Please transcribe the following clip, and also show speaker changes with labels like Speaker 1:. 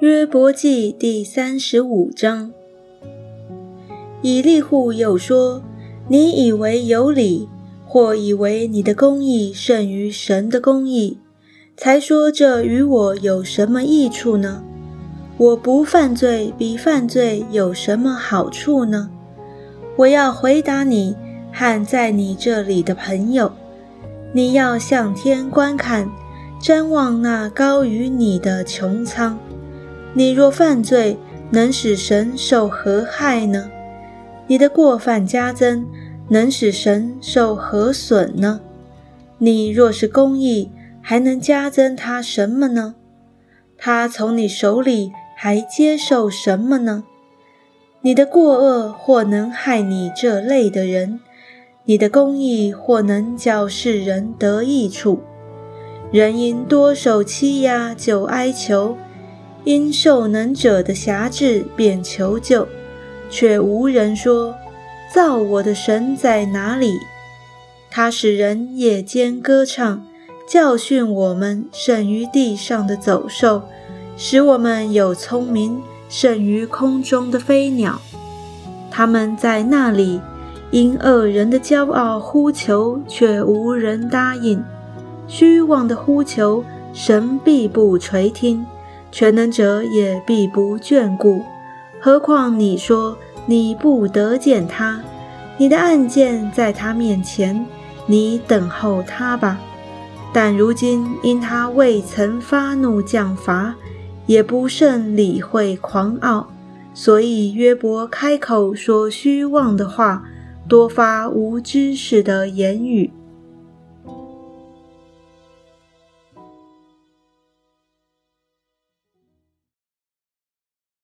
Speaker 1: 约伯记第三十五章。以利户又说：“你以为有理，或以为你的公义胜于神的公义，才说这与我有什么益处呢？我不犯罪，比犯罪有什么好处呢？我要回答你和在你这里的朋友：你要向天观看，瞻望那高于你的穹苍。”你若犯罪，能使神受何害呢？你的过犯加增，能使神受何损呢？你若是公义，还能加增他什么呢？他从你手里还接受什么呢？你的过恶或能害你这类的人，你的公义或能叫世人得益处。人因多受欺压，就哀求。因受能者的辖制，便求救，却无人说：“造我的神在哪里？”他使人夜间歌唱，教训我们胜于地上的走兽，使我们有聪明胜于空中的飞鸟。他们在那里因恶人的骄傲呼求，却无人答应；虚妄的呼求，神必不垂听。全能者也必不眷顾，何况你说你不得见他，你的案件在他面前，你等候他吧。但如今因他未曾发怒降罚，也不甚理会狂傲，所以约伯开口说虚妄的话，多发无知识的言语。